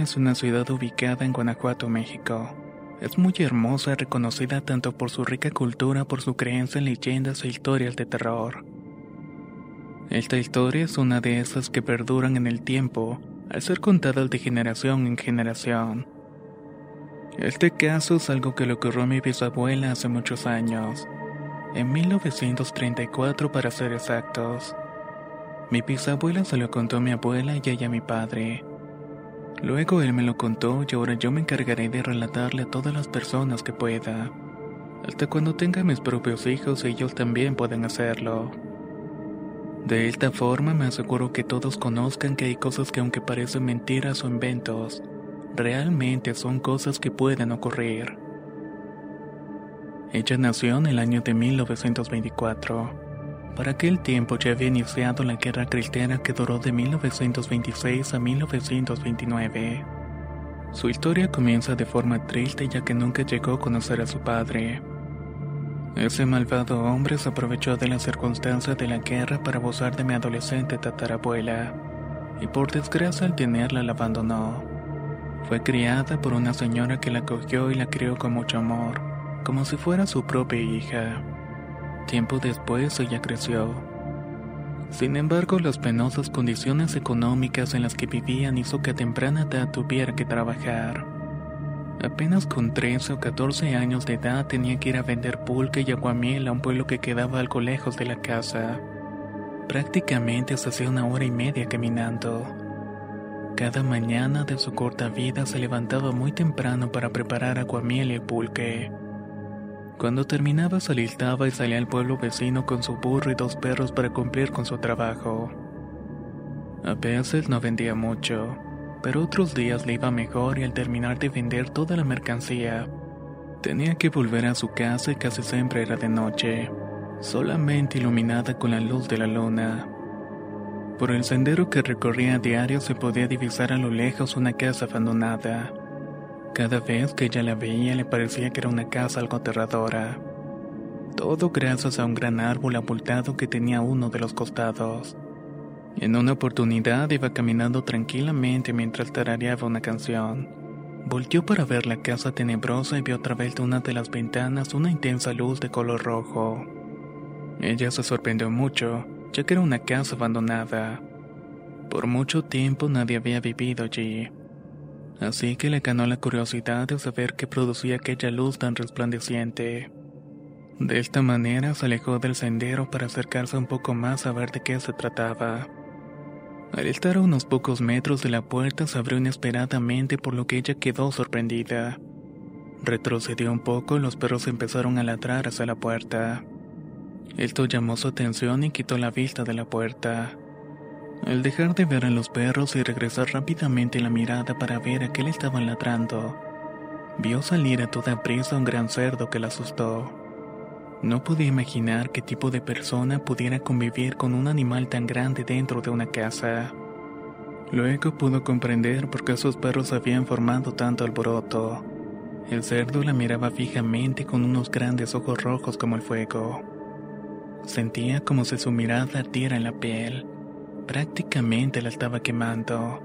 Es una ciudad ubicada en Guanajuato, México. Es muy hermosa y reconocida tanto por su rica cultura por su creencia en leyendas e historias de terror. Esta historia es una de esas que perduran en el tiempo al ser contadas de generación en generación. Este caso es algo que le ocurrió a mi bisabuela hace muchos años, en 1934 para ser exactos. Mi bisabuela se lo contó a mi abuela y ella a mi padre. Luego él me lo contó y ahora yo me encargaré de relatarle a todas las personas que pueda. Hasta cuando tenga mis propios hijos ellos también pueden hacerlo. De esta forma me aseguro que todos conozcan que hay cosas que aunque parecen mentiras o inventos, realmente son cosas que pueden ocurrir. Ella nació en el año de 1924. Para aquel tiempo ya había iniciado la guerra cristiana que duró de 1926 a 1929. Su historia comienza de forma triste ya que nunca llegó a conocer a su padre. Ese malvado hombre se aprovechó de las circunstancias de la guerra para abusar de mi adolescente tatarabuela, y por desgracia al tenerla la abandonó. Fue criada por una señora que la cogió y la crió con mucho amor, como si fuera su propia hija. Tiempo después ella creció. Sin embargo, las penosas condiciones económicas en las que vivían hizo que a temprana edad tuviera que trabajar. Apenas con 13 o 14 años de edad tenía que ir a vender pulque y aguamiel a un pueblo que quedaba algo lejos de la casa. Prácticamente se hacía una hora y media caminando. Cada mañana de su corta vida se levantaba muy temprano para preparar aguamiel y pulque. Cuando terminaba se alistaba y salía al pueblo vecino con su burro y dos perros para cumplir con su trabajo. A veces no vendía mucho, pero otros días le iba mejor y al terminar de vender toda la mercancía, tenía que volver a su casa y casi siempre era de noche, solamente iluminada con la luz de la luna. Por el sendero que recorría a diario se podía divisar a lo lejos una casa abandonada. Cada vez que ella la veía le parecía que era una casa algo aterradora. Todo gracias a un gran árbol abultado que tenía uno de los costados. En una oportunidad iba caminando tranquilamente mientras tarareaba una canción. Volteó para ver la casa tenebrosa y vio a través de una de las ventanas una intensa luz de color rojo. Ella se sorprendió mucho, ya que era una casa abandonada. Por mucho tiempo nadie había vivido allí así que le ganó la curiosidad de saber qué producía aquella luz tan resplandeciente. De esta manera se alejó del sendero para acercarse un poco más a ver de qué se trataba. Al estar a unos pocos metros de la puerta se abrió inesperadamente por lo que ella quedó sorprendida. Retrocedió un poco y los perros empezaron a ladrar hacia la puerta. Esto llamó su atención y quitó la vista de la puerta. Al dejar de ver a los perros y regresar rápidamente la mirada para ver a qué le estaban ladrando, vio salir a toda prisa un gran cerdo que la asustó. No podía imaginar qué tipo de persona pudiera convivir con un animal tan grande dentro de una casa. Luego pudo comprender por qué esos perros habían formado tanto alboroto. El cerdo la miraba fijamente con unos grandes ojos rojos como el fuego. Sentía como si su mirada ardiera en la piel Prácticamente la estaba quemando.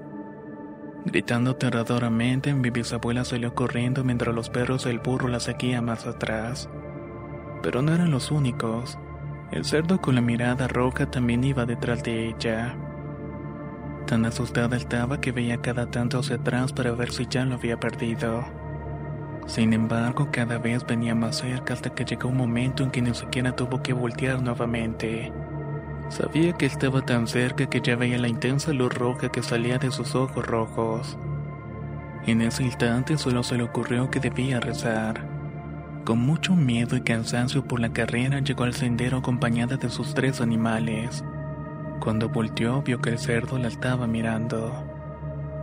Gritando aterradoramente, mi bisabuela salió corriendo mientras los perros del burro la seguían más atrás. Pero no eran los únicos. El cerdo con la mirada roja también iba detrás de ella. Tan asustada estaba que veía cada tanto hacia atrás para ver si ya lo había perdido. Sin embargo, cada vez venía más cerca hasta que llegó un momento en que ni siquiera tuvo que voltear nuevamente. Sabía que estaba tan cerca que ya veía la intensa luz roja que salía de sus ojos rojos. En ese instante solo se le ocurrió que debía rezar. Con mucho miedo y cansancio por la carrera llegó al sendero acompañada de sus tres animales. Cuando volteó vio que el cerdo la estaba mirando.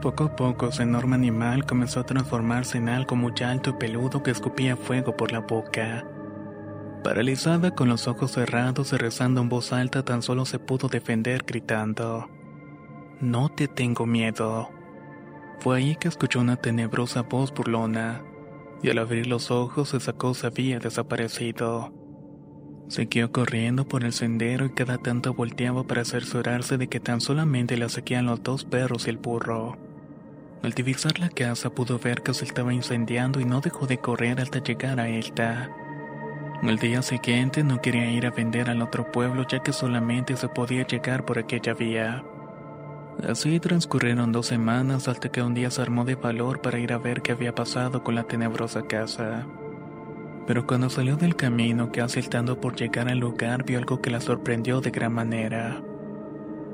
Poco a poco ese enorme animal comenzó a transformarse en algo muy alto y peludo que escupía fuego por la boca. Paralizada con los ojos cerrados y rezando en voz alta tan solo se pudo defender gritando. No te tengo miedo. Fue ahí que escuchó una tenebrosa voz burlona, y al abrir los ojos esa cosa había desaparecido. Siguió corriendo por el sendero y cada tanto volteaba para cerciorarse de que tan solamente la seguían los dos perros y el burro. Al divisar la casa pudo ver que se estaba incendiando y no dejó de correr hasta llegar a esta. El día siguiente no quería ir a vender al otro pueblo ya que solamente se podía llegar por aquella vía. Así transcurrieron dos semanas hasta que un día se armó de valor para ir a ver qué había pasado con la tenebrosa casa. Pero cuando salió del camino, casi estando por llegar al lugar, vio algo que la sorprendió de gran manera.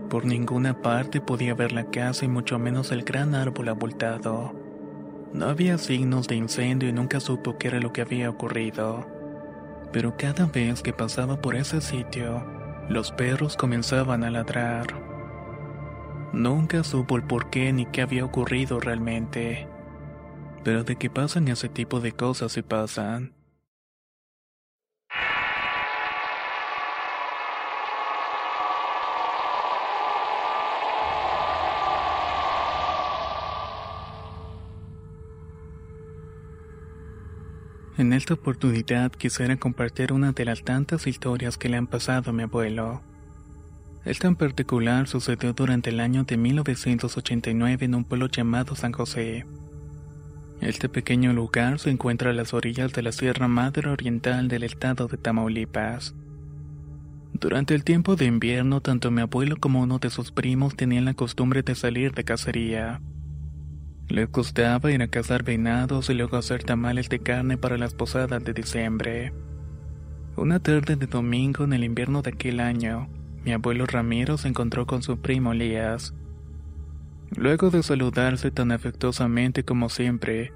Por ninguna parte podía ver la casa y mucho menos el gran árbol abultado. No había signos de incendio y nunca supo qué era lo que había ocurrido. Pero cada vez que pasaba por ese sitio, los perros comenzaban a ladrar. Nunca supo el por qué ni qué había ocurrido realmente. Pero de que pasan ese tipo de cosas y pasan. En esta oportunidad quisiera compartir una de las tantas historias que le han pasado a mi abuelo. Esta en particular sucedió durante el año de 1989 en un pueblo llamado San José. Este pequeño lugar se encuentra a las orillas de la Sierra Madre Oriental del estado de Tamaulipas. Durante el tiempo de invierno, tanto mi abuelo como uno de sus primos tenían la costumbre de salir de cacería. Les gustaba ir a cazar venados y luego hacer tamales de carne para las posadas de diciembre. Una tarde de domingo en el invierno de aquel año, mi abuelo Ramiro se encontró con su primo Elías. Luego de saludarse tan afectuosamente como siempre,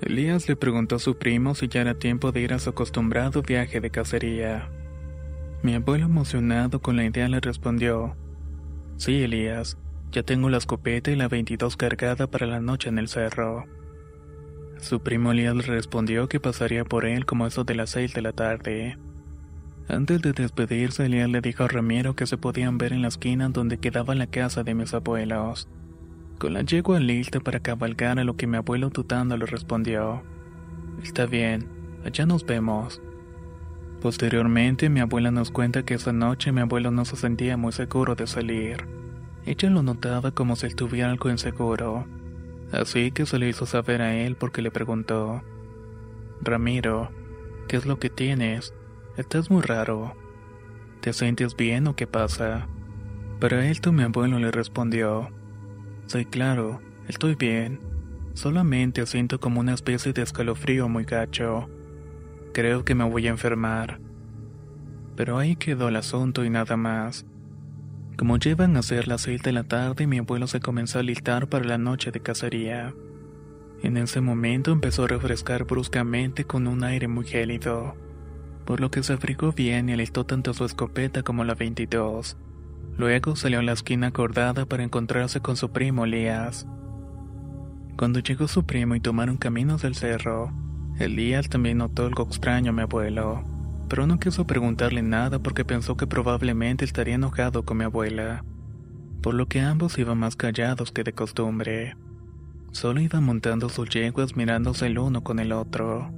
Elías le preguntó a su primo si ya era tiempo de ir a su acostumbrado viaje de cacería. Mi abuelo emocionado con la idea le respondió, Sí, Elías, ya tengo la escopeta y la 22 cargada para la noche en el cerro. Su primo Elías le respondió que pasaría por él como eso de las 6 de la tarde. Antes de despedirse, Elías le dijo a Ramiro que se podían ver en la esquina donde quedaba la casa de mis abuelos. Con la yegua lista para cabalgar a lo que mi abuelo tutando le respondió. Está bien, allá nos vemos. Posteriormente, mi abuela nos cuenta que esa noche mi abuelo no se sentía muy seguro de salir. Ella lo notaba como si estuviera algo inseguro, así que se le hizo saber a él porque le preguntó, Ramiro, ¿qué es lo que tienes? Estás muy raro. ¿Te sientes bien o qué pasa? Para esto mi abuelo le respondió, Sí, claro, estoy bien. Solamente siento como una especie de escalofrío muy gacho. Creo que me voy a enfermar. Pero ahí quedó el asunto y nada más. Como llevan a ser las seis de la tarde, mi abuelo se comenzó a listar para la noche de cacería. En ese momento empezó a refrescar bruscamente con un aire muy gélido, por lo que se abrigó bien y alistó tanto su escopeta como la 22. Luego salió a la esquina acordada para encontrarse con su primo Elías. Cuando llegó su primo y tomaron caminos del cerro, Elías también notó algo extraño a mi abuelo pero no quiso preguntarle nada porque pensó que probablemente estaría enojado con mi abuela, por lo que ambos iban más callados que de costumbre. Solo iban montando sus yeguas mirándose el uno con el otro.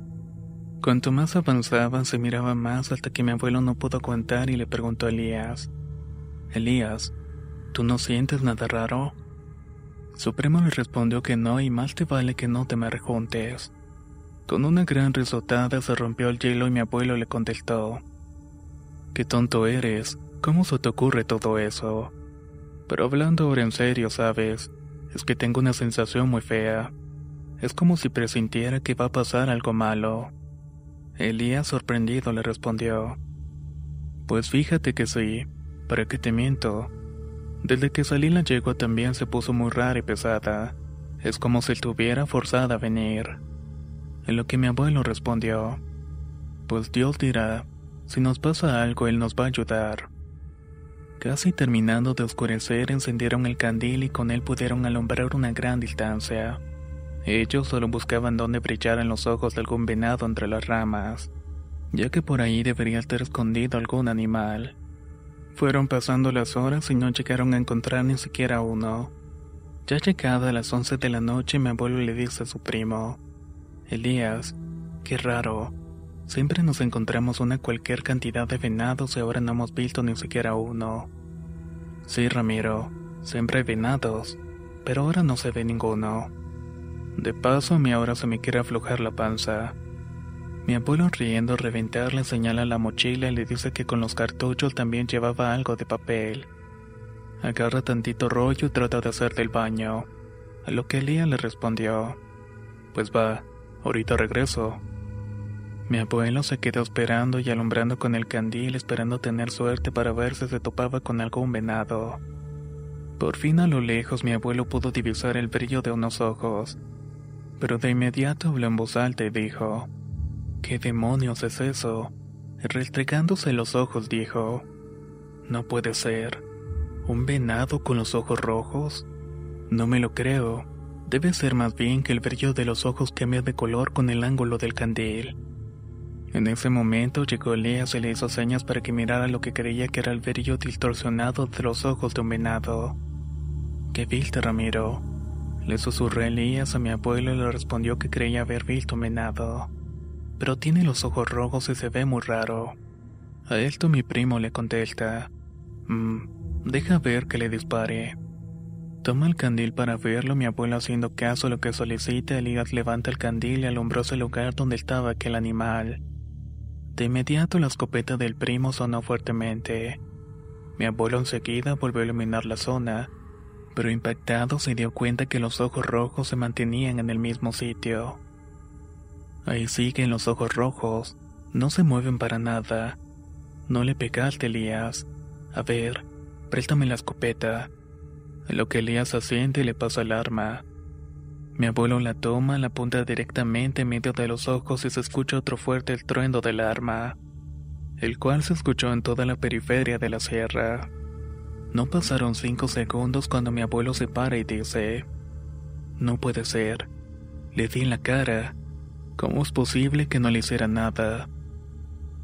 Cuanto más avanzaban se miraban más hasta que mi abuelo no pudo aguantar y le preguntó a Elías, Elías, ¿tú no sientes nada raro? Su primo le respondió que no y más te vale que no te me rejuntes. Con una gran risotada se rompió el hielo y mi abuelo le contestó. Qué tonto eres, ¿cómo se te ocurre todo eso? Pero hablando ahora en serio, ¿sabes? Es que tengo una sensación muy fea. Es como si presintiera que va a pasar algo malo. Elías sorprendido le respondió. Pues fíjate que sí, ¿para qué te miento? Desde que salí la yegua también se puso muy rara y pesada. Es como si estuviera forzada a venir. En lo que mi abuelo respondió, pues Dios dirá, si nos pasa algo, Él nos va a ayudar. Casi terminando de oscurecer, encendieron el candil y con él pudieron alumbrar una gran distancia. Ellos solo buscaban dónde brillaran los ojos de algún venado entre las ramas, ya que por ahí debería estar escondido algún animal. Fueron pasando las horas y no llegaron a encontrar ni siquiera uno. Ya llegada a las once de la noche, mi abuelo le dice a su primo, Elías, qué raro. Siempre nos encontramos una cualquier cantidad de venados y ahora no hemos visto ni siquiera uno. Sí, Ramiro, siempre hay venados, pero ahora no se ve ninguno. De paso, a mí ahora se me quiere aflojar la panza. Mi abuelo riendo reventar le señala la mochila y le dice que con los cartuchos también llevaba algo de papel. Agarra tantito rollo y trata de hacer del baño. A lo que Elías le respondió, Pues va, ahorita regreso. Mi abuelo se quedó esperando y alumbrando con el candil esperando tener suerte para ver si se topaba con algún venado. Por fin a lo lejos mi abuelo pudo divisar el brillo de unos ojos, pero de inmediato habló en voz alta y dijo, ¿Qué demonios es eso? Restregándose los ojos dijo, No puede ser. ¿Un venado con los ojos rojos? No me lo creo. Debe ser más bien que el brillo de los ojos cambia de color con el ángulo del candil. En ese momento llegó Elías y le hizo señas para que mirara lo que creía que era el brillo distorsionado de los ojos de un venado. ¿Qué viste, Ramiro? Le susurré Elías a mi abuelo y le respondió que creía haber visto un venado. Pero tiene los ojos rojos y se ve muy raro. A esto mi primo le contesta. Mmm, Deja ver que le dispare. Toma el candil para verlo, mi abuelo haciendo caso a lo que solicita, Elías levanta el candil y alumbró el lugar donde estaba aquel animal. De inmediato la escopeta del primo sonó fuertemente. Mi abuelo enseguida volvió a iluminar la zona, pero impactado se dio cuenta que los ojos rojos se mantenían en el mismo sitio. Ahí siguen los ojos rojos, no se mueven para nada. No le pegaste, Elías. A ver, Préstame la escopeta. Lo que Elías asiente y le pasa el arma. Mi abuelo la toma, la apunta directamente en medio de los ojos y se escucha otro fuerte truendo del arma, el cual se escuchó en toda la periferia de la sierra. No pasaron cinco segundos cuando mi abuelo se para y dice, No puede ser. Le di en la cara. ¿Cómo es posible que no le hiciera nada?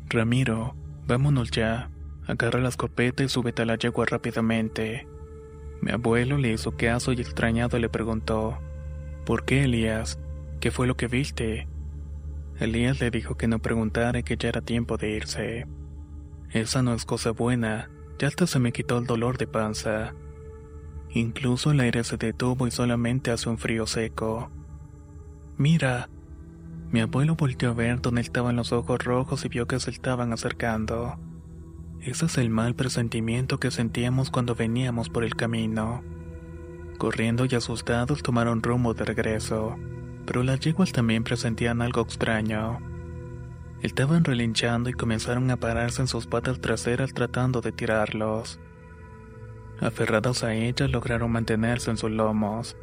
Ramiro, vámonos ya. Agarra la escopeta y súbete a la yegua rápidamente. Mi abuelo le hizo caso y extrañado le preguntó, ¿Por qué, Elías? ¿Qué fue lo que viste? Elías le dijo que no preguntara y que ya era tiempo de irse. Esa no es cosa buena, ya hasta se me quitó el dolor de panza. Incluso el aire se detuvo y solamente hace un frío seco. Mira. Mi abuelo volteó a ver dónde estaban los ojos rojos y vio que se estaban acercando. Ese es el mal presentimiento que sentíamos cuando veníamos por el camino. Corriendo y asustados tomaron rumbo de regreso, pero las yeguas también presentían algo extraño. Estaban relinchando y comenzaron a pararse en sus patas traseras tratando de tirarlos. Aferrados a ellas lograron mantenerse en sus lomos.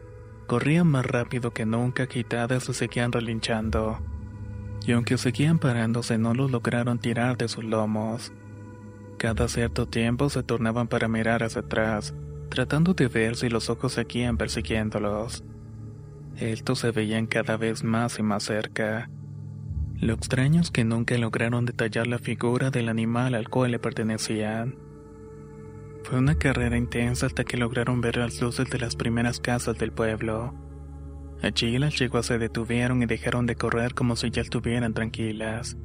Corrían más rápido que nunca, quitadas y seguían relinchando. Y aunque seguían parándose, no los lograron tirar de sus lomos. Cada cierto tiempo se tornaban para mirar hacia atrás, tratando de ver si los ojos seguían persiguiéndolos. Estos se veían cada vez más y más cerca. Lo extraño es que nunca lograron detallar la figura del animal al cual le pertenecían. Fue una carrera intensa hasta que lograron ver las luces de las primeras casas del pueblo. Allí las yeguas se detuvieron y dejaron de correr como si ya estuvieran tranquilas.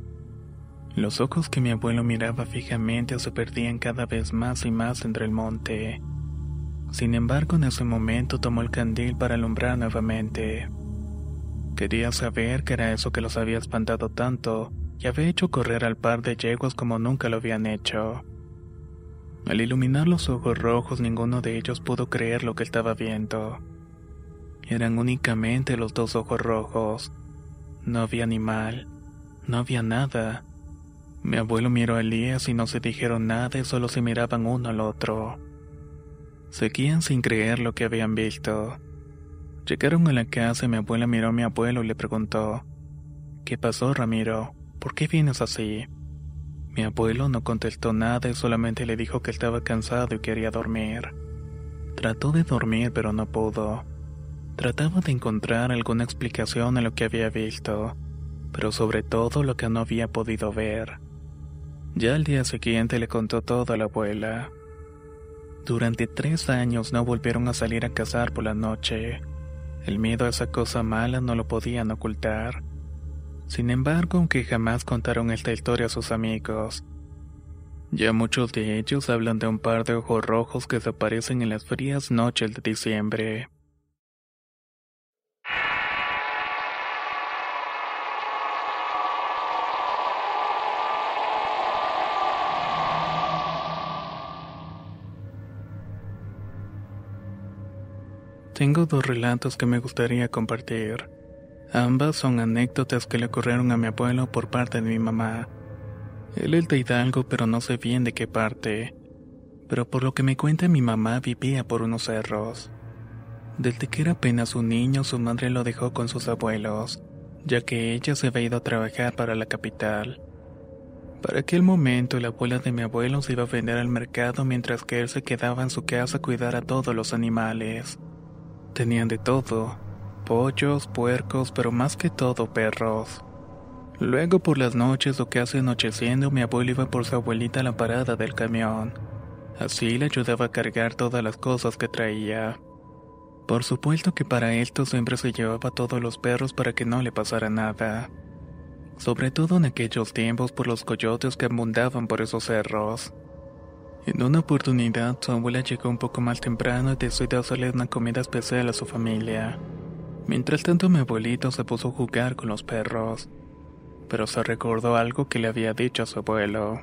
Los ojos que mi abuelo miraba fijamente se perdían cada vez más y más entre el monte. Sin embargo, en ese momento tomó el candil para alumbrar nuevamente. Quería saber qué era eso que los había espantado tanto y había hecho correr al par de yeguas como nunca lo habían hecho. Al iluminar los ojos rojos ninguno de ellos pudo creer lo que estaba viendo. Eran únicamente los dos ojos rojos. No había animal, no había nada. Mi abuelo miró a Elías y no se dijeron nada y solo se miraban uno al otro. Seguían sin creer lo que habían visto. Llegaron a la casa y mi abuela miró a mi abuelo y le preguntó, ¿Qué pasó, Ramiro? ¿Por qué vienes así? Mi abuelo no contestó nada y solamente le dijo que estaba cansado y quería dormir. Trató de dormir pero no pudo. Trataba de encontrar alguna explicación a lo que había visto, pero sobre todo lo que no había podido ver. Ya al día siguiente le contó todo a la abuela. Durante tres años no volvieron a salir a cazar por la noche. El miedo a esa cosa mala no lo podían ocultar. Sin embargo, aunque jamás contaron esta historia a sus amigos, ya muchos de ellos hablan de un par de ojos rojos que desaparecen en las frías noches de diciembre. Tengo dos relatos que me gustaría compartir. Ambas son anécdotas que le ocurrieron a mi abuelo por parte de mi mamá. Él es de Hidalgo, pero no sé bien de qué parte. Pero por lo que me cuenta mi mamá vivía por unos cerros. Desde que era apenas un niño, su madre lo dejó con sus abuelos, ya que ella se había ido a trabajar para la capital. Para aquel momento, la abuela de mi abuelo se iba a vender al mercado mientras que él se quedaba en su casa a cuidar a todos los animales. Tenían de todo, pollos, puercos, pero más que todo perros. Luego por las noches o casi anocheciendo mi abuelo iba por su abuelita a la parada del camión. Así le ayudaba a cargar todas las cosas que traía. Por supuesto que para esto siempre se llevaba todos los perros para que no le pasara nada. Sobre todo en aquellos tiempos por los coyotes que abundaban por esos cerros. En una oportunidad, su abuela llegó un poco más temprano y decidió hacerle una comida especial a su familia. Mientras tanto, mi abuelito se puso a jugar con los perros, pero se recordó algo que le había dicho a su abuelo.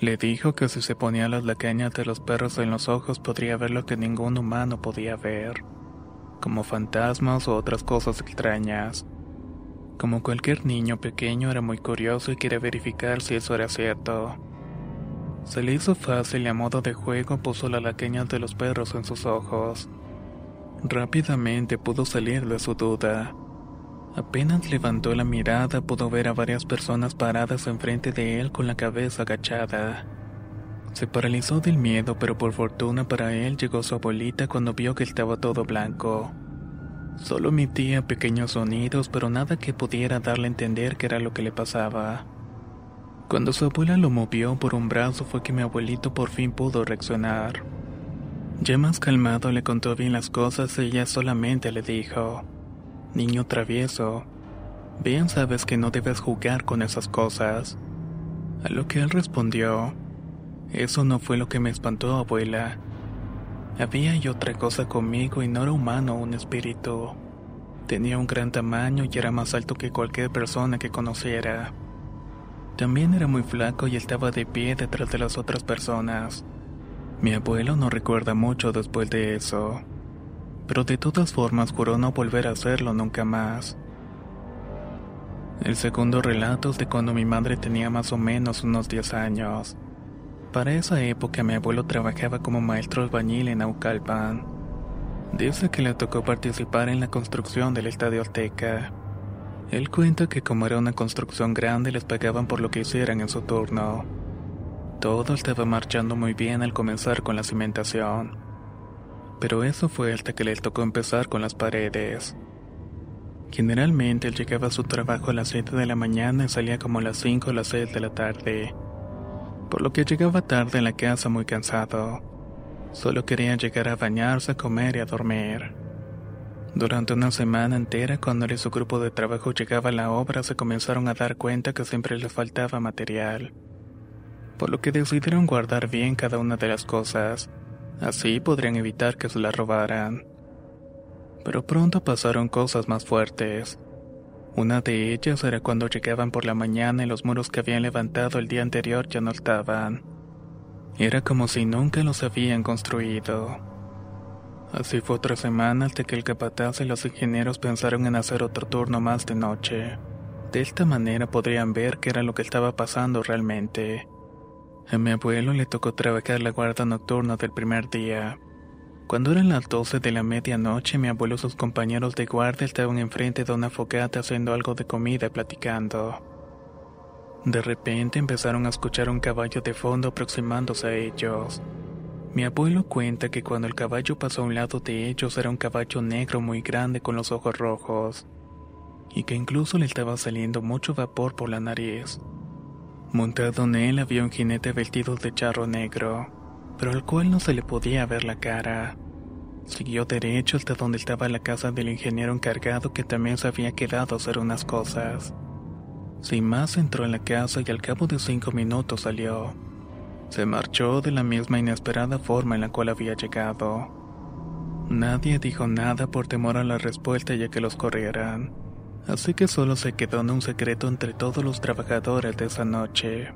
Le dijo que si se ponía las lacañas de los perros en los ojos podría ver lo que ningún humano podía ver, como fantasmas o otras cosas extrañas. Como cualquier niño pequeño era muy curioso y quería verificar si eso era cierto. Se le hizo fácil y a modo de juego puso la laqueña de los perros en sus ojos. Rápidamente pudo salir de su duda. Apenas levantó la mirada pudo ver a varias personas paradas enfrente de él con la cabeza agachada. Se paralizó del miedo, pero por fortuna para él llegó su abuelita cuando vio que estaba todo blanco. Solo emitía pequeños sonidos, pero nada que pudiera darle a entender qué era lo que le pasaba. Cuando su abuela lo movió por un brazo fue que mi abuelito por fin pudo reaccionar. Ya más calmado le contó bien las cosas y ella solamente le dijo, Niño travieso, bien sabes que no debes jugar con esas cosas. A lo que él respondió, Eso no fue lo que me espantó, abuela. Había y otra cosa conmigo y no era humano un espíritu. Tenía un gran tamaño y era más alto que cualquier persona que conociera. También era muy flaco y estaba de pie detrás de las otras personas. Mi abuelo no recuerda mucho después de eso, pero de todas formas juró no volver a hacerlo nunca más. El segundo relato es de cuando mi madre tenía más o menos unos 10 años. Para esa época mi abuelo trabajaba como maestro albañil en Aucalpan. Dice que le tocó participar en la construcción del Estadio Azteca. Él cuenta que como era una construcción grande les pagaban por lo que hicieran en su turno. Todo estaba marchando muy bien al comenzar con la cimentación. Pero eso fue hasta que les tocó empezar con las paredes. Generalmente él llegaba a su trabajo a las 7 de la mañana y salía como a las 5 o las 6 de la tarde. Por lo que llegaba tarde en la casa muy cansado. Solo quería llegar a bañarse, a comer y a dormir. Durante una semana entera, cuando él y su grupo de trabajo llegaba a la obra, se comenzaron a dar cuenta que siempre les faltaba material. Por lo que decidieron guardar bien cada una de las cosas. Así podrían evitar que se las robaran. Pero pronto pasaron cosas más fuertes. Una de ellas era cuando llegaban por la mañana y los muros que habían levantado el día anterior ya no estaban. Era como si nunca los habían construido. Así fue otra semana hasta que el capataz y los ingenieros pensaron en hacer otro turno más de noche. De esta manera podrían ver qué era lo que estaba pasando realmente. A mi abuelo le tocó trabajar la guarda nocturna del primer día. Cuando eran las 12 de la medianoche, mi abuelo y sus compañeros de guardia estaban enfrente de una fogata haciendo algo de comida y platicando. De repente empezaron a escuchar un caballo de fondo aproximándose a ellos. Mi abuelo cuenta que cuando el caballo pasó a un lado de ellos era un caballo negro muy grande con los ojos rojos, y que incluso le estaba saliendo mucho vapor por la nariz. Montado en él había un jinete vestido de charro negro, pero al cual no se le podía ver la cara. Siguió derecho hasta donde estaba la casa del ingeniero encargado que también se había quedado a hacer unas cosas. Sin más entró en la casa y al cabo de cinco minutos salió. Se marchó de la misma inesperada forma en la cual había llegado. Nadie dijo nada por temor a la respuesta y a que los corrieran, así que solo se quedó en un secreto entre todos los trabajadores de esa noche.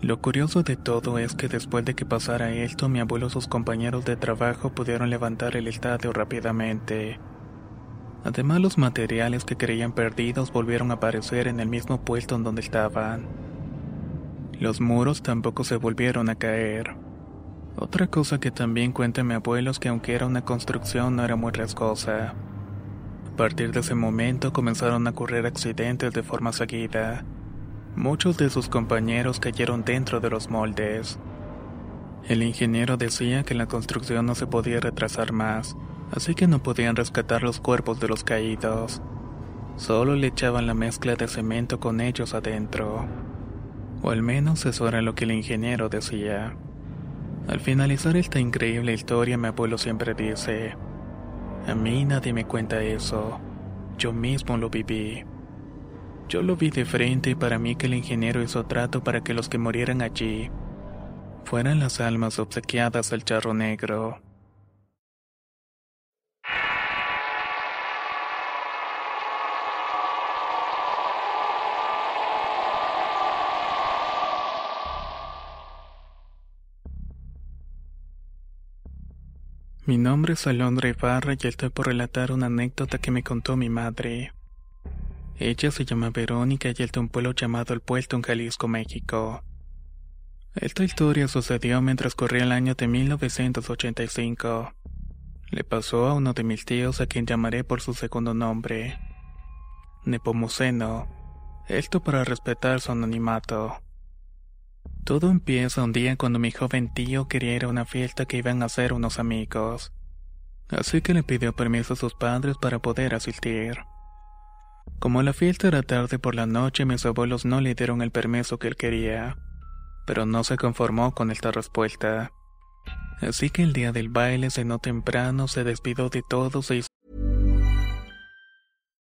Lo curioso de todo es que después de que pasara esto, mi abuelo y sus compañeros de trabajo pudieron levantar el estadio rápidamente. Además, los materiales que creían perdidos volvieron a aparecer en el mismo puesto en donde estaban. Los muros tampoco se volvieron a caer. Otra cosa que también cuenta mi abuelo es que aunque era una construcción no era muy riesgosa. A partir de ese momento comenzaron a ocurrir accidentes de forma seguida. Muchos de sus compañeros cayeron dentro de los moldes. El ingeniero decía que la construcción no se podía retrasar más, así que no podían rescatar los cuerpos de los caídos. Solo le echaban la mezcla de cemento con ellos adentro. O al menos eso era lo que el ingeniero decía. Al finalizar esta increíble historia, mi abuelo siempre dice, a mí nadie me cuenta eso, yo mismo lo viví. Yo lo vi de frente y para mí que el ingeniero hizo trato para que los que murieran allí fueran las almas obsequiadas al charro negro. Mi nombre es Alondra Ibarra y estoy por relatar una anécdota que me contó mi madre. Ella se llama Verónica y es de un pueblo llamado El Puerto en Jalisco, México. Esta historia sucedió mientras corría el año de 1985. Le pasó a uno de mis tíos a quien llamaré por su segundo nombre, Nepomuceno, esto para respetar su anonimato. Todo empieza un día cuando mi joven tío quería ir a una fiesta que iban a hacer unos amigos. Así que le pidió permiso a sus padres para poder asistir. Como la fiesta era tarde por la noche, mis abuelos no le dieron el permiso que él quería, pero no se conformó con esta respuesta. Así que el día del baile cenó temprano, se despidió de todos e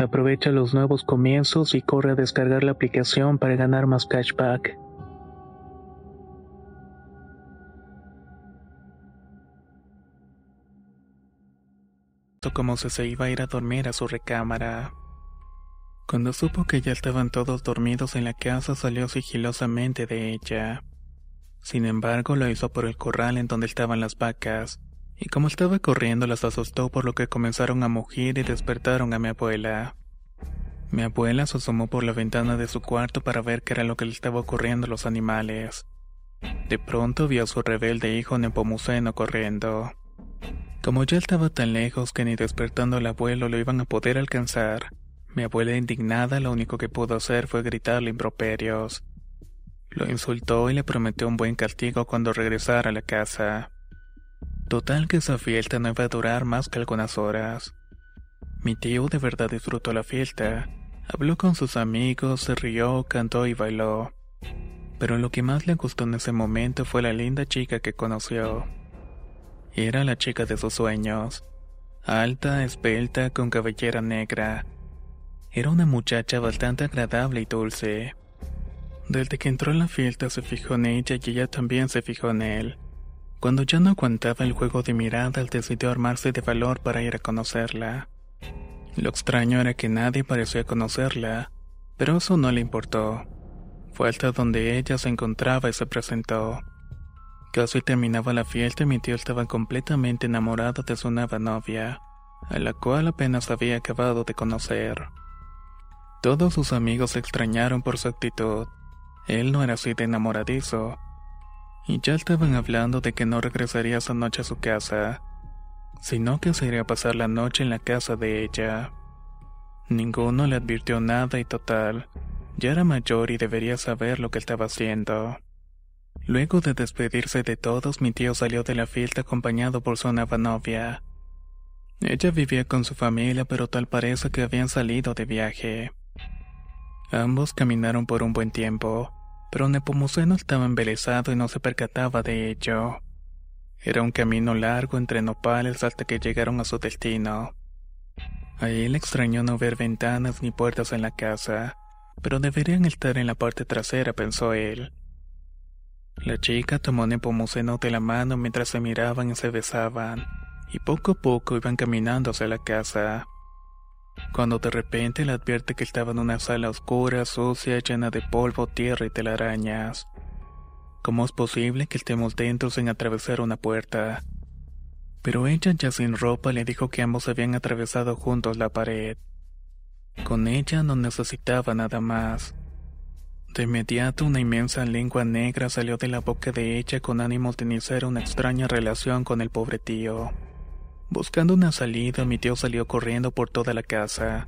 Aprovecha los nuevos comienzos y corre a descargar la aplicación para ganar más cashback. Como si se iba a ir a dormir a su recámara. Cuando supo que ya estaban todos dormidos en la casa, salió sigilosamente de ella. Sin embargo, lo hizo por el corral en donde estaban las vacas, y como estaba corriendo las asustó por lo que comenzaron a mugir y despertaron a mi abuela. Mi abuela se asomó por la ventana de su cuarto para ver qué era lo que le estaba ocurriendo a los animales. De pronto vio a su rebelde hijo Nepomuceno corriendo. Como ya estaba tan lejos que ni despertando al abuelo lo iban a poder alcanzar, mi abuela indignada lo único que pudo hacer fue gritarle improperios. Lo insultó y le prometió un buen castigo cuando regresara a la casa. Total que esa fiesta no iba a durar más que algunas horas. Mi tío de verdad disfrutó la fiesta. Habló con sus amigos, se rió, cantó y bailó. Pero lo que más le gustó en ese momento fue la linda chica que conoció. Era la chica de sus sueños. Alta, esbelta, con cabellera negra era una muchacha bastante agradable y dulce. Desde que entró en la fiesta se fijó en ella y ella también se fijó en él. Cuando ya no aguantaba el juego de miradas, decidió armarse de valor para ir a conocerla. Lo extraño era que nadie parecía conocerla, pero eso no le importó. Fue hasta donde ella se encontraba y se presentó. Casi terminaba la fiesta y mi tío estaba completamente enamorado de su nueva novia, a la cual apenas había acabado de conocer. Todos sus amigos se extrañaron por su actitud. Él no era así de enamoradizo. Y ya estaban hablando de que no regresaría esa noche a su casa, sino que se iría a pasar la noche en la casa de ella. Ninguno le advirtió nada y total, ya era mayor y debería saber lo que estaba haciendo. Luego de despedirse de todos, mi tío salió de la fiesta acompañado por su nueva novia. Ella vivía con su familia, pero tal parece que habían salido de viaje. Ambos caminaron por un buen tiempo, pero Nepomuceno estaba embelesado y no se percataba de ello. Era un camino largo entre nopales hasta que llegaron a su destino. A él extrañó no ver ventanas ni puertas en la casa, pero deberían estar en la parte trasera, pensó él. La chica tomó a Nepomuceno de la mano mientras se miraban y se besaban, y poco a poco iban caminando hacia la casa cuando de repente le advierte que estaba en una sala oscura, sucia, llena de polvo, tierra y telarañas. ¿Cómo es posible que estemos dentro sin atravesar una puerta? Pero ella, ya sin ropa, le dijo que ambos habían atravesado juntos la pared. Con ella no necesitaba nada más. De inmediato una inmensa lengua negra salió de la boca de ella con ánimo de iniciar una extraña relación con el pobre tío. Buscando una salida, mi tío salió corriendo por toda la casa.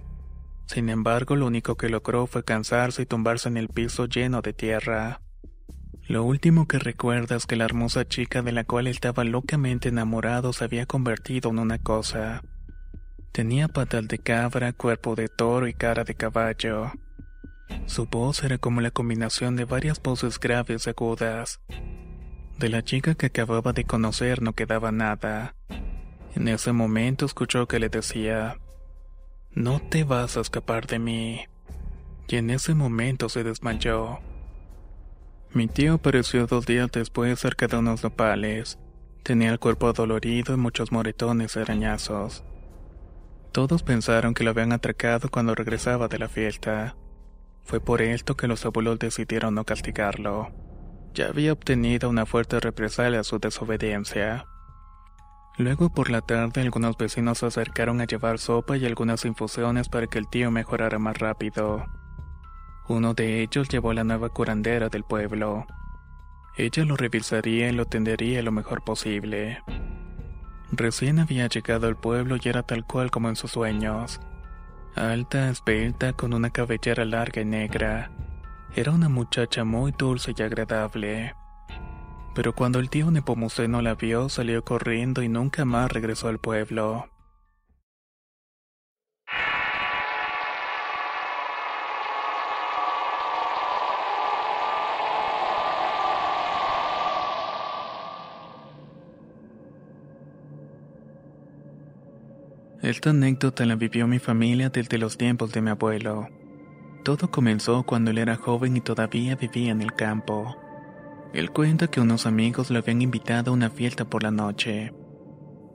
Sin embargo, lo único que logró fue cansarse y tumbarse en el piso lleno de tierra. Lo último que recuerda es que la hermosa chica de la cual estaba locamente enamorado se había convertido en una cosa. Tenía patas de cabra, cuerpo de toro y cara de caballo. Su voz era como la combinación de varias voces graves y agudas. De la chica que acababa de conocer no quedaba nada. En ese momento escuchó que le decía, No te vas a escapar de mí. Y en ese momento se desmayó. Mi tío apareció dos días después cerca de unos nopales. Tenía el cuerpo dolorido y muchos moretones arañazos. Todos pensaron que lo habían atracado cuando regresaba de la fiesta. Fue por esto que los abuelos decidieron no castigarlo. Ya había obtenido una fuerte represalia a su desobediencia. Luego por la tarde algunos vecinos se acercaron a llevar sopa y algunas infusiones para que el tío mejorara más rápido. Uno de ellos llevó la nueva curandera del pueblo. Ella lo revisaría y lo tendería lo mejor posible. Recién había llegado al pueblo y era tal cual como en sus sueños. Alta, esbelta, con una cabellera larga y negra. Era una muchacha muy dulce y agradable. Pero cuando el tío Nepomuceno la vio, salió corriendo y nunca más regresó al pueblo. Esta anécdota la vivió mi familia desde los tiempos de mi abuelo. Todo comenzó cuando él era joven y todavía vivía en el campo. Él cuenta que unos amigos lo habían invitado a una fiesta por la noche,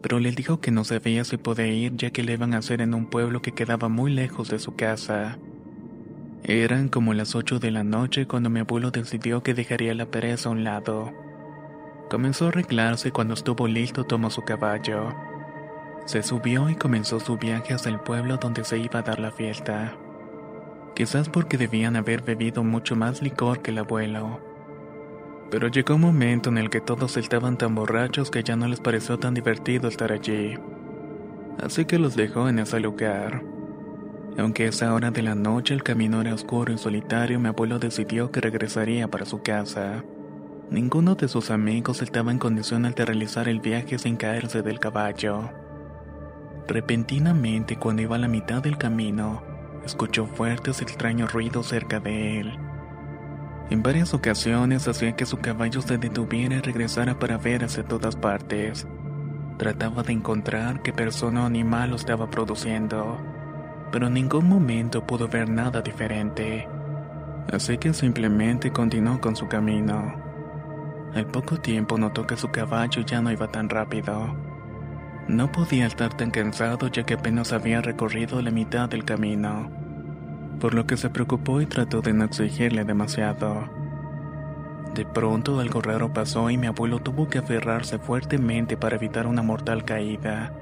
pero le dijo que no sabía si podía ir ya que le iban a hacer en un pueblo que quedaba muy lejos de su casa. Eran como las 8 de la noche cuando mi abuelo decidió que dejaría la pereza a un lado. Comenzó a arreglarse y cuando estuvo listo tomó su caballo. Se subió y comenzó su viaje hacia el pueblo donde se iba a dar la fiesta. Quizás porque debían haber bebido mucho más licor que el abuelo. Pero llegó un momento en el que todos estaban tan borrachos que ya no les pareció tan divertido estar allí. Así que los dejó en ese lugar. Aunque a esa hora de la noche el camino era oscuro y solitario, mi abuelo decidió que regresaría para su casa. Ninguno de sus amigos estaba en condiciones de realizar el viaje sin caerse del caballo. Repentinamente, cuando iba a la mitad del camino, escuchó fuertes extraños ruidos cerca de él. En varias ocasiones hacía que su caballo se detuviera y regresara para ver hacia todas partes. Trataba de encontrar qué persona o animal lo estaba produciendo, pero en ningún momento pudo ver nada diferente. Así que simplemente continuó con su camino. Al poco tiempo notó que su caballo ya no iba tan rápido. No podía estar tan cansado ya que apenas había recorrido la mitad del camino, por lo que se preocupó y trató de no exigirle demasiado. De pronto algo raro pasó y mi abuelo tuvo que aferrarse fuertemente para evitar una mortal caída,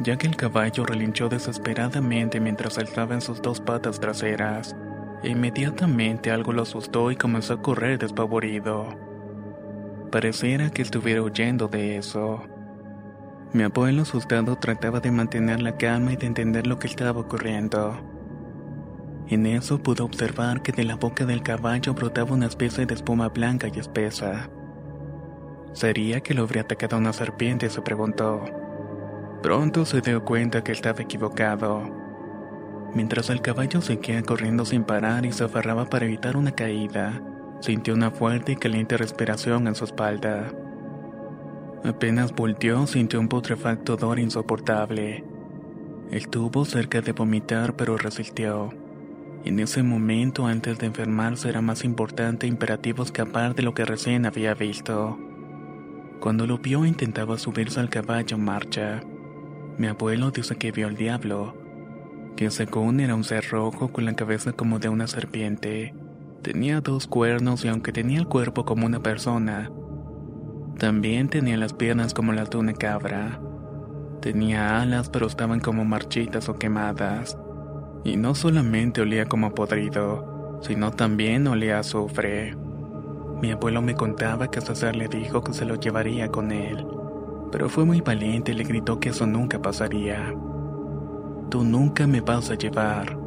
ya que el caballo relinchó desesperadamente mientras saltaba en sus dos patas traseras. E inmediatamente algo lo asustó y comenzó a correr despavorido. Pareciera que estuviera huyendo de eso. Mi abuelo asustado trataba de mantener la calma y de entender lo que estaba ocurriendo. En eso pudo observar que de la boca del caballo brotaba una especie de espuma blanca y espesa. ¿Sería que lo habría atacado una serpiente? se preguntó. Pronto se dio cuenta que estaba equivocado. Mientras el caballo seguía corriendo sin parar y se aferraba para evitar una caída, sintió una fuerte y caliente respiración en su espalda. Apenas volteó, sintió un putrefacto odor insoportable. Estuvo cerca de vomitar, pero resistió. En ese momento, antes de enfermarse, era más importante e imperativo escapar de lo que recién había visto. Cuando lo vio, intentaba subirse al caballo en marcha. Mi abuelo dice que vio al diablo, que según era un ser rojo con la cabeza como de una serpiente. Tenía dos cuernos y aunque tenía el cuerpo como una persona, también tenía las piernas como las de una cabra. Tenía alas pero estaban como marchitas o quemadas. Y no solamente olía como podrido, sino también olía a azufre. Mi abuelo me contaba que César le dijo que se lo llevaría con él, pero fue muy valiente y le gritó que eso nunca pasaría. Tú nunca me vas a llevar.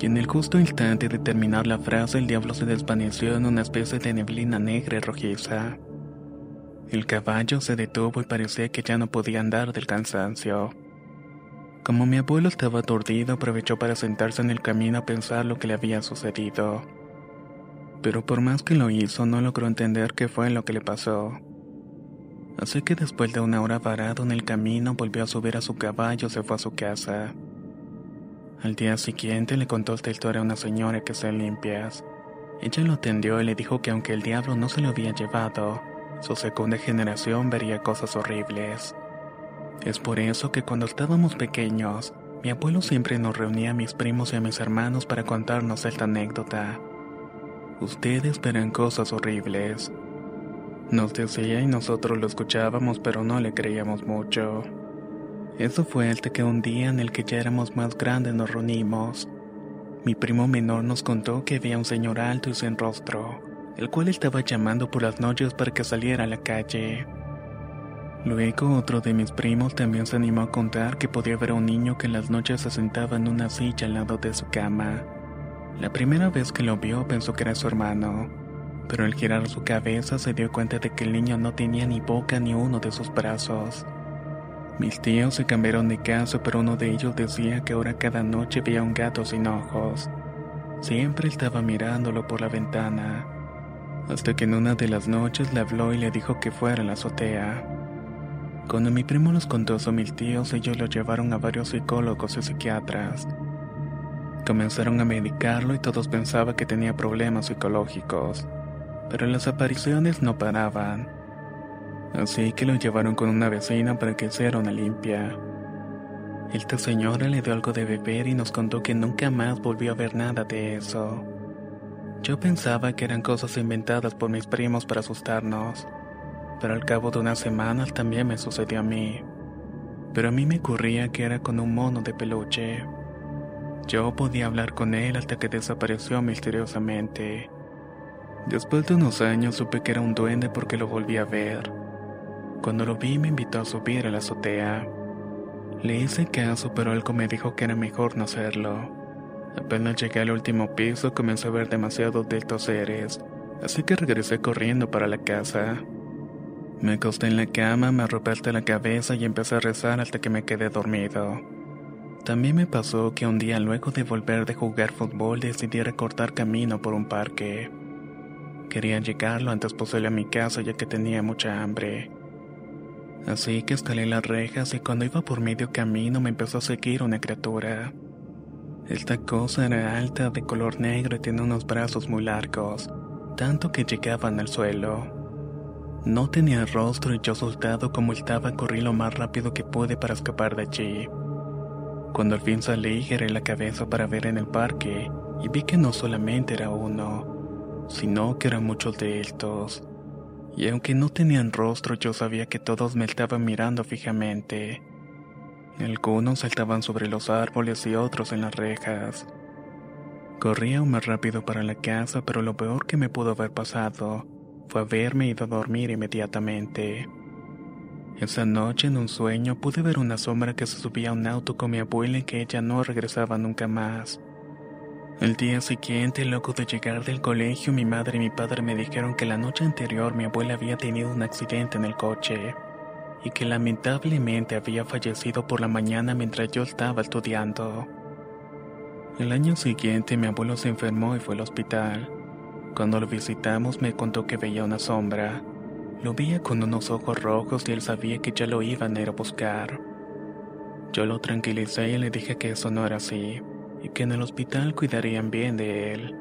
Y en el justo instante de terminar la frase el diablo se desvaneció en una especie de neblina negra y rojiza. El caballo se detuvo y parecía que ya no podía andar del cansancio. Como mi abuelo estaba aturdido, aprovechó para sentarse en el camino a pensar lo que le había sucedido. Pero por más que lo hizo, no logró entender qué fue lo que le pasó. Así que después de una hora varado en el camino, volvió a subir a su caballo y se fue a su casa. Al día siguiente le contó esta historia a una señora que se limpias. Ella lo atendió y le dijo que aunque el diablo no se lo había llevado, su segunda generación vería cosas horribles. Es por eso que cuando estábamos pequeños, mi abuelo siempre nos reunía a mis primos y a mis hermanos para contarnos esta anécdota. Ustedes verán cosas horribles. Nos decía y nosotros lo escuchábamos pero no le creíamos mucho. Eso fue hasta que un día en el que ya éramos más grandes nos reunimos. Mi primo menor nos contó que había un señor alto y sin rostro, el cual estaba llamando por las noches para que saliera a la calle. Luego otro de mis primos también se animó a contar que podía ver a un niño que en las noches se sentaba en una silla al lado de su cama. La primera vez que lo vio pensó que era su hermano, pero al girar su cabeza se dio cuenta de que el niño no tenía ni boca ni uno de sus brazos. Mis tíos se cambiaron de casa, pero uno de ellos decía que ahora cada noche veía un gato sin ojos. Siempre estaba mirándolo por la ventana, hasta que en una de las noches le habló y le dijo que fuera a la azotea. Cuando mi primo nos contó eso mis tíos, ellos lo llevaron a varios psicólogos y psiquiatras. Comenzaron a medicarlo y todos pensaban que tenía problemas psicológicos, pero las apariciones no paraban. Así que lo llevaron con una vecina para que hiciera una limpia. Esta señora le dio algo de beber y nos contó que nunca más volvió a ver nada de eso. Yo pensaba que eran cosas inventadas por mis primos para asustarnos pero al cabo de unas semanas también me sucedió a mí. Pero a mí me ocurría que era con un mono de peluche. Yo podía hablar con él hasta que desapareció misteriosamente. Después de unos años supe que era un duende porque lo volví a ver. Cuando lo vi me invitó a subir a la azotea. Le hice caso pero algo me dijo que era mejor no hacerlo. Apenas llegué al último piso comencé a ver demasiados de estos seres, así que regresé corriendo para la casa. Me acosté en la cama, me arropé hasta la cabeza y empecé a rezar hasta que me quedé dormido. También me pasó que un día luego de volver de jugar fútbol decidí recortar camino por un parque. Quería llegar lo antes posible a mi casa ya que tenía mucha hambre. Así que escalé las rejas y cuando iba por medio camino me empezó a seguir una criatura. Esta cosa era alta, de color negro y tenía unos brazos muy largos, tanto que llegaban al suelo. No tenía rostro y yo asustado como estaba corrí lo más rápido que pude para escapar de allí. Cuando al fin salí giré la cabeza para ver en el parque y vi que no solamente era uno, sino que eran muchos de estos. Y aunque no tenían rostro yo sabía que todos me estaban mirando fijamente. Algunos saltaban sobre los árboles y otros en las rejas. Corrí aún más rápido para la casa, pero lo peor que me pudo haber pasado fue a verme y a dormir inmediatamente. Esa noche en un sueño pude ver una sombra que se subía a un auto con mi abuela y que ella no regresaba nunca más. El día siguiente, loco de llegar del colegio, mi madre y mi padre me dijeron que la noche anterior mi abuela había tenido un accidente en el coche y que lamentablemente había fallecido por la mañana mientras yo estaba estudiando. El año siguiente mi abuelo se enfermó y fue al hospital. Cuando lo visitamos me contó que veía una sombra. Lo veía con unos ojos rojos y él sabía que ya lo iban a ir a buscar. Yo lo tranquilicé y le dije que eso no era así, y que en el hospital cuidarían bien de él.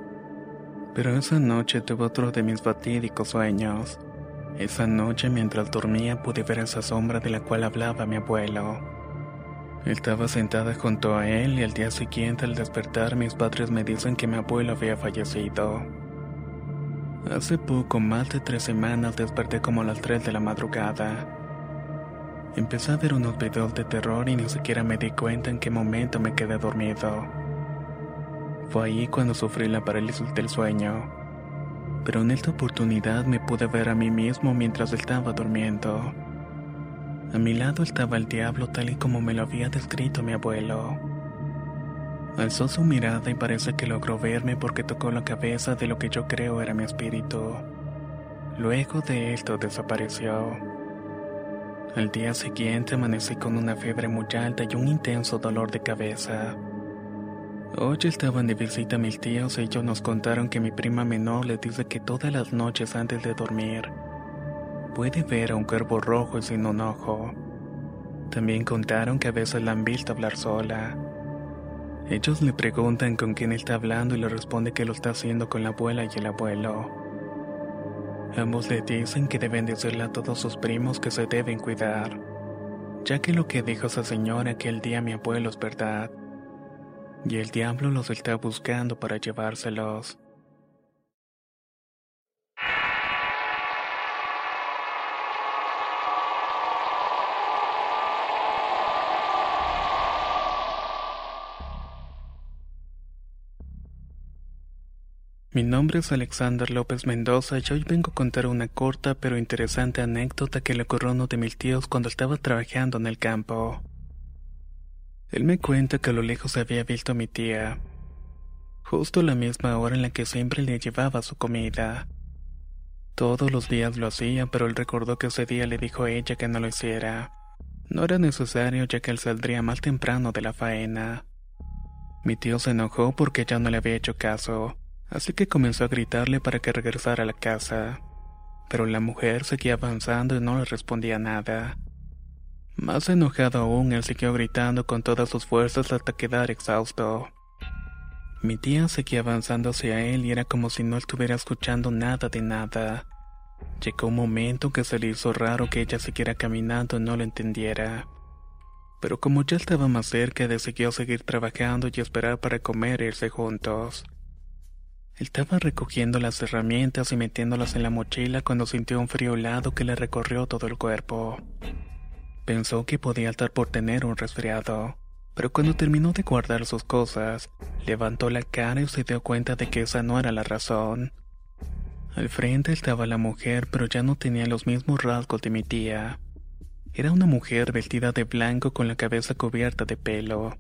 Pero esa noche tuve otro de mis fatídicos sueños. Esa noche mientras dormía pude ver esa sombra de la cual hablaba mi abuelo. Estaba sentada junto a él y al día siguiente al despertar mis padres me dicen que mi abuelo había fallecido. Hace poco, más de tres semanas, desperté como a las 3 de la madrugada. Empecé a ver unos videos de terror y ni siquiera me di cuenta en qué momento me quedé dormido. Fue ahí cuando sufrí la parálisis del sueño. Pero en esta oportunidad me pude ver a mí mismo mientras estaba durmiendo. A mi lado estaba el diablo tal y como me lo había descrito mi abuelo. Alzó su mirada y parece que logró verme porque tocó la cabeza de lo que yo creo era mi espíritu. Luego de esto desapareció. Al día siguiente amanecí con una fiebre muy alta y un intenso dolor de cabeza. Hoy estaban de visita mis tíos y ellos nos contaron que mi prima menor le dice que todas las noches antes de dormir puede ver a un cuervo rojo y sin un ojo. También contaron que a veces la han visto hablar sola. Ellos le preguntan con quién está hablando y le responde que lo está haciendo con la abuela y el abuelo. Ambos le dicen que deben decirle a todos sus primos que se deben cuidar, ya que lo que dijo esa señora aquel día mi abuelo es verdad y el diablo los está buscando para llevárselos. Mi nombre es Alexander López Mendoza y hoy vengo a contar una corta pero interesante anécdota que le ocurrió a uno de mis tíos cuando estaba trabajando en el campo. Él me cuenta que a lo lejos había visto a mi tía, justo la misma hora en la que siempre le llevaba su comida. Todos los días lo hacía, pero él recordó que ese día le dijo a ella que no lo hiciera. No era necesario ya que él saldría más temprano de la faena. Mi tío se enojó porque ya no le había hecho caso, así que comenzó a gritarle para que regresara a la casa. Pero la mujer seguía avanzando y no le respondía nada. Más enojado aún, él siguió gritando con todas sus fuerzas hasta quedar exhausto. Mi tía seguía avanzando hacia él y era como si no estuviera escuchando nada de nada. Llegó un momento que se le hizo raro que ella siguiera caminando y no lo entendiera. Pero como ya estaba más cerca, decidió seguir trabajando y esperar para comer e irse juntos. Estaba recogiendo las herramientas y metiéndolas en la mochila cuando sintió un frío helado que le recorrió todo el cuerpo. Pensó que podía estar por tener un resfriado, pero cuando terminó de guardar sus cosas, levantó la cara y se dio cuenta de que esa no era la razón. Al frente estaba la mujer, pero ya no tenía los mismos rasgos de mi tía. Era una mujer vestida de blanco con la cabeza cubierta de pelo.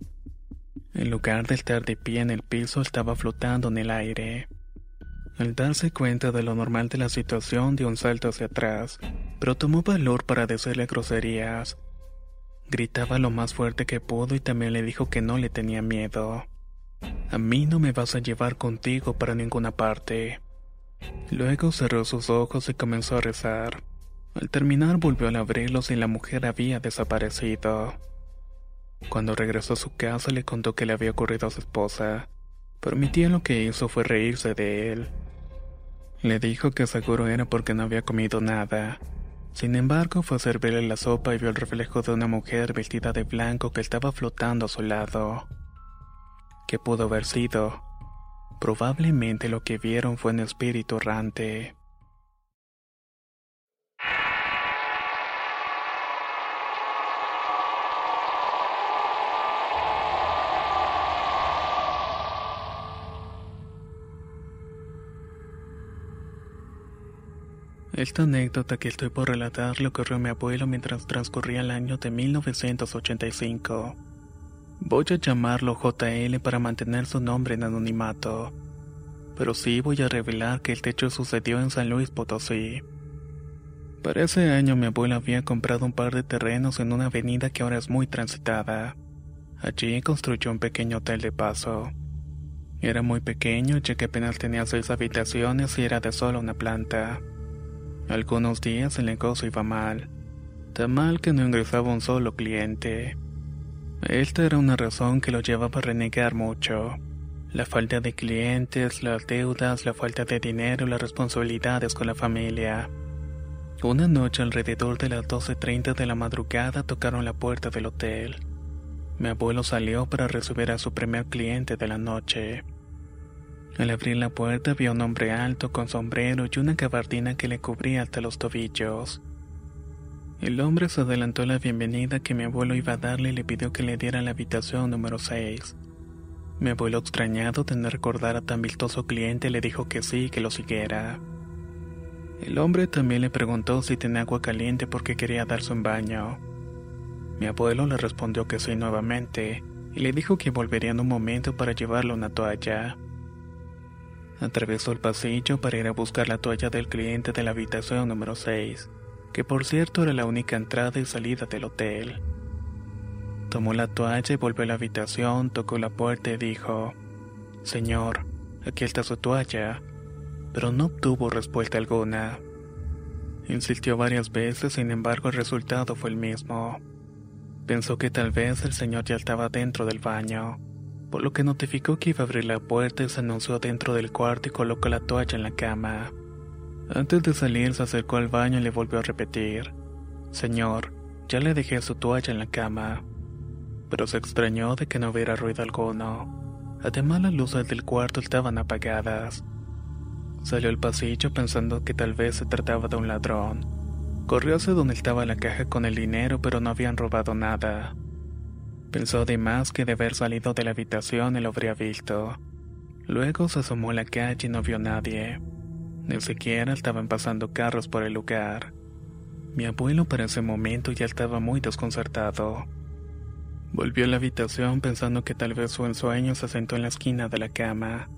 En lugar de estar de pie en el piso, estaba flotando en el aire. Al darse cuenta de lo normal de la situación, dio un salto hacia atrás, pero tomó valor para decirle groserías. Gritaba lo más fuerte que pudo y también le dijo que no le tenía miedo. A mí no me vas a llevar contigo para ninguna parte. Luego cerró sus ojos y comenzó a rezar. Al terminar volvió a abrirlos y la mujer había desaparecido. Cuando regresó a su casa le contó que le había ocurrido a su esposa, pero mi tía lo que hizo fue reírse de él. Le dijo que seguro era porque no había comido nada. Sin embargo, fue a servirle la sopa y vio el reflejo de una mujer vestida de blanco que estaba flotando a su lado. ¿Qué pudo haber sido? Probablemente lo que vieron fue un espíritu errante. Esta anécdota que estoy por relatar le ocurrió a mi abuelo mientras transcurría el año de 1985. Voy a llamarlo JL para mantener su nombre en anonimato, pero sí voy a revelar que el techo sucedió en San Luis Potosí. Para ese año mi abuelo había comprado un par de terrenos en una avenida que ahora es muy transitada. Allí construyó un pequeño hotel de paso. Era muy pequeño ya que apenas tenía seis habitaciones y era de solo una planta. Algunos días el negocio iba mal, tan mal que no ingresaba un solo cliente. Esta era una razón que lo llevaba a renegar mucho. La falta de clientes, las deudas, la falta de dinero las responsabilidades con la familia. Una noche alrededor de las 12.30 de la madrugada tocaron la puerta del hotel. Mi abuelo salió para recibir a su primer cliente de la noche. Al abrir la puerta vio a un hombre alto con sombrero y una gabardina que le cubría hasta los tobillos. El hombre se adelantó a la bienvenida que mi abuelo iba a darle y le pidió que le diera la habitación número 6. Mi abuelo, extrañado de no recordar a tan vistoso cliente, le dijo que sí que lo siguiera. El hombre también le preguntó si tenía agua caliente porque quería darse un baño. Mi abuelo le respondió que sí nuevamente y le dijo que volvería en un momento para llevarle una toalla. Atravesó el pasillo para ir a buscar la toalla del cliente de la habitación número 6, que por cierto era la única entrada y salida del hotel. Tomó la toalla y volvió a la habitación, tocó la puerta y dijo, Señor, aquí está su toalla, pero no obtuvo respuesta alguna. Insistió varias veces, sin embargo el resultado fue el mismo. Pensó que tal vez el señor ya estaba dentro del baño, por lo que notificó que iba a abrir la puerta y se anunció dentro del cuarto y colocó la toalla en la cama. Antes de salir se acercó al baño y le volvió a repetir, Señor, ya le dejé su toalla en la cama. Pero se extrañó de que no hubiera ruido alguno. Además las luces del cuarto estaban apagadas. Salió al pasillo pensando que tal vez se trataba de un ladrón. Corrió hacia donde estaba la caja con el dinero, pero no habían robado nada. Pensó además que de haber salido de la habitación él lo habría visto. Luego se asomó a la calle y no vio a nadie. Ni siquiera estaban pasando carros por el lugar. Mi abuelo para ese momento ya estaba muy desconcertado. Volvió a la habitación pensando que tal vez su ensueño se sentó en la esquina de la cama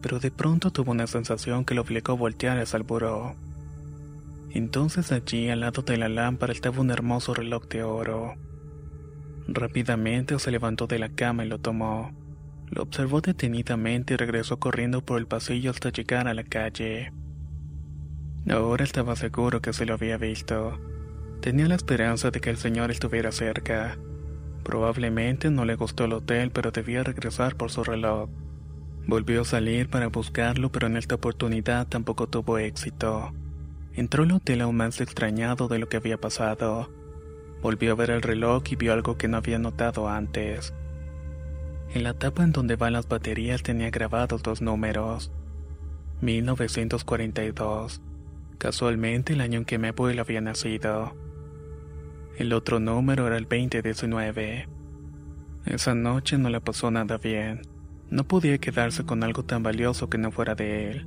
pero de pronto tuvo una sensación que lo obligó a voltear hacia el buró. Entonces allí al lado de la lámpara estaba un hermoso reloj de oro. Rápidamente se levantó de la cama y lo tomó. Lo observó detenidamente y regresó corriendo por el pasillo hasta llegar a la calle. Ahora estaba seguro que se lo había visto. Tenía la esperanza de que el señor estuviera cerca. Probablemente no le gustó el hotel, pero debía regresar por su reloj. Volvió a salir para buscarlo, pero en esta oportunidad tampoco tuvo éxito. Entró al hotel aún más extrañado de lo que había pasado. Volvió a ver el reloj y vio algo que no había notado antes. En la tapa en donde van las baterías tenía grabados dos números. 1942. Casualmente el año en que mi abuelo había nacido. El otro número era el 2019. Esa noche no le pasó nada bien. No podía quedarse con algo tan valioso que no fuera de él.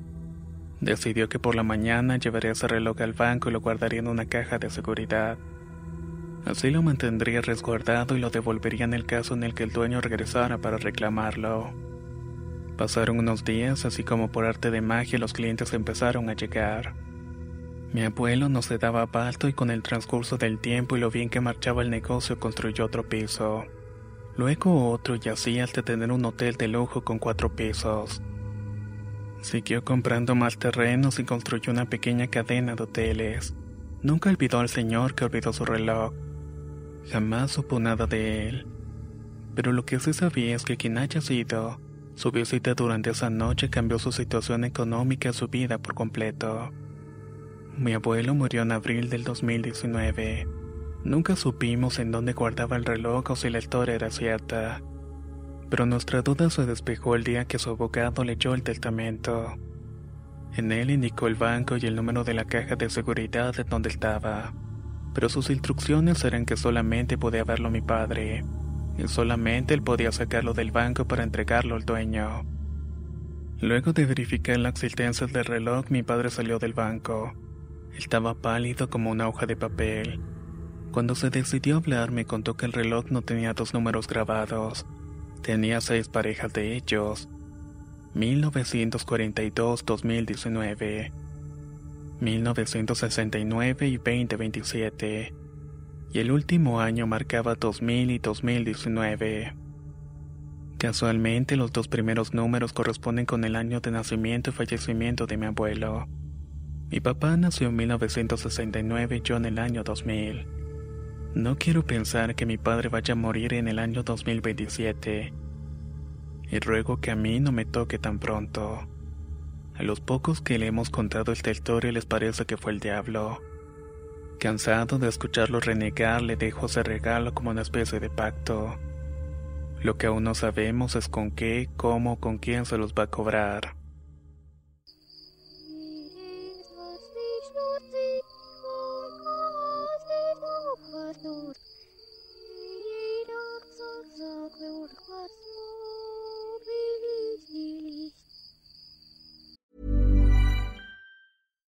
Decidió que por la mañana llevaría ese reloj al banco y lo guardaría en una caja de seguridad. Así lo mantendría resguardado y lo devolvería en el caso en el que el dueño regresara para reclamarlo. Pasaron unos días, así como por arte de magia los clientes empezaron a llegar. Mi abuelo no se daba abasto y con el transcurso del tiempo y lo bien que marchaba el negocio construyó otro piso. Luego otro y así hasta tener un hotel de lujo con cuatro pisos. Siguió comprando más terrenos y construyó una pequeña cadena de hoteles. Nunca olvidó al señor que olvidó su reloj. Jamás supo nada de él. Pero lo que sí sabía es que quien haya sido, su visita durante esa noche cambió su situación económica y su vida por completo. Mi abuelo murió en abril del 2019. Nunca supimos en dónde guardaba el reloj o si la historia era cierta. Pero nuestra duda se despejó el día que su abogado leyó el testamento. En él indicó el banco y el número de la caja de seguridad de donde estaba. Pero sus instrucciones eran que solamente podía verlo mi padre. Y solamente él podía sacarlo del banco para entregarlo al dueño. Luego de verificar la existencia del reloj, mi padre salió del banco. Estaba pálido como una hoja de papel. Cuando se decidió hablar me contó que el reloj no tenía dos números grabados, tenía seis parejas de ellos. 1942-2019, 1969 y 2027, y el último año marcaba 2000 y 2019. Casualmente los dos primeros números corresponden con el año de nacimiento y fallecimiento de mi abuelo. Mi papá nació en 1969 y yo en el año 2000. No quiero pensar que mi padre vaya a morir en el año 2027. Y ruego que a mí no me toque tan pronto. A los pocos que le hemos contado esta historia les parece que fue el diablo. Cansado de escucharlo renegar, le dejo ese regalo como una especie de pacto. Lo que aún no sabemos es con qué, cómo, con quién se los va a cobrar.